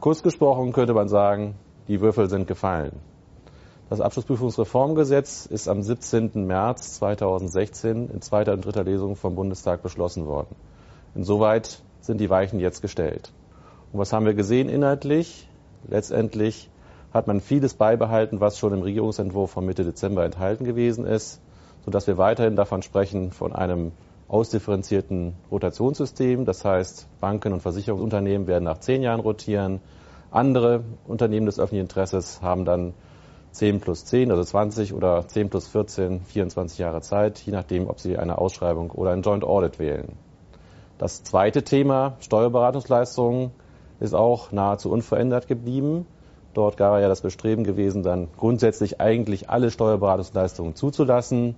Kurz gesprochen könnte man sagen, die Würfel sind gefallen. Das Abschlussprüfungsreformgesetz ist am 17. März 2016 in zweiter und dritter Lesung vom Bundestag beschlossen worden. Insoweit sind die Weichen jetzt gestellt. Und was haben wir gesehen inhaltlich? Letztendlich hat man vieles beibehalten, was schon im Regierungsentwurf von Mitte Dezember enthalten gewesen ist, sodass wir weiterhin davon sprechen, von einem ausdifferenzierten Rotationssystem. Das heißt, Banken und Versicherungsunternehmen werden nach zehn Jahren rotieren. Andere Unternehmen des öffentlichen Interesses haben dann 10 plus 10, also 20 oder 10 plus 14, 24 Jahre Zeit, je nachdem, ob Sie eine Ausschreibung oder ein Joint Audit wählen. Das zweite Thema, Steuerberatungsleistungen, ist auch nahezu unverändert geblieben. Dort war ja das Bestreben gewesen, dann grundsätzlich eigentlich alle Steuerberatungsleistungen zuzulassen.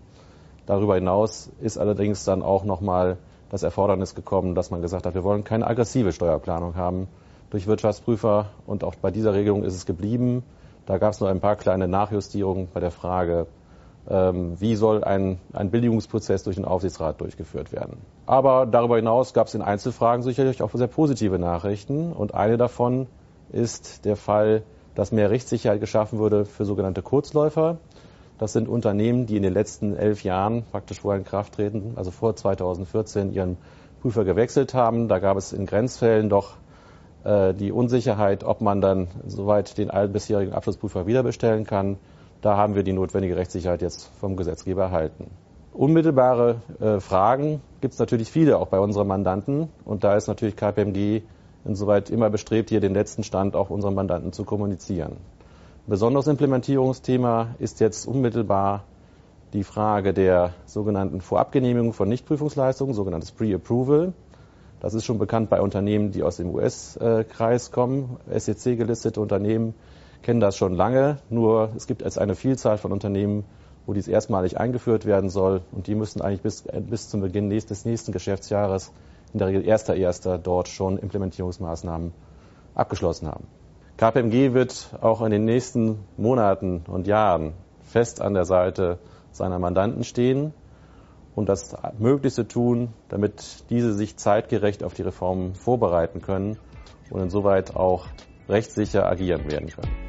Darüber hinaus ist allerdings dann auch nochmal das Erfordernis gekommen, dass man gesagt hat, wir wollen keine aggressive Steuerplanung haben durch Wirtschaftsprüfer. Und auch bei dieser Regelung ist es geblieben. Da gab es nur ein paar kleine Nachjustierungen bei der Frage, ähm, wie soll ein, ein Billigungsprozess durch den Aufsichtsrat durchgeführt werden. Aber darüber hinaus gab es in Einzelfragen sicherlich auch sehr positive Nachrichten. Und eine davon ist der Fall, dass mehr Rechtssicherheit geschaffen würde für sogenannte Kurzläufer. Das sind Unternehmen, die in den letzten elf Jahren praktisch vorher in Kraft treten, also vor 2014 ihren Prüfer gewechselt haben. Da gab es in Grenzfällen doch die Unsicherheit, ob man dann soweit den bisherigen Abschlussprüfer wiederbestellen kann. Da haben wir die notwendige Rechtssicherheit jetzt vom Gesetzgeber erhalten. Unmittelbare äh, Fragen gibt es natürlich viele, auch bei unseren Mandanten. Und da ist natürlich KPMG insoweit immer bestrebt, hier den letzten Stand auch unseren Mandanten zu kommunizieren. Besonderes Implementierungsthema ist jetzt unmittelbar die Frage der sogenannten Vorabgenehmigung von Nichtprüfungsleistungen, sogenanntes Pre-Approval. Das ist schon bekannt bei Unternehmen, die aus dem US-Kreis kommen. SEC-gelistete Unternehmen kennen das schon lange, nur es gibt jetzt eine Vielzahl von Unternehmen, wo dies erstmalig eingeführt werden soll und die müssen eigentlich bis, bis zum Beginn des nächsten Geschäftsjahres, in der Regel 1.1. dort schon Implementierungsmaßnahmen abgeschlossen haben. KPMG wird auch in den nächsten Monaten und Jahren fest an der Seite seiner Mandanten stehen und das Möglichste tun, damit diese sich zeitgerecht auf die Reformen vorbereiten können und insoweit auch rechtssicher agieren werden können.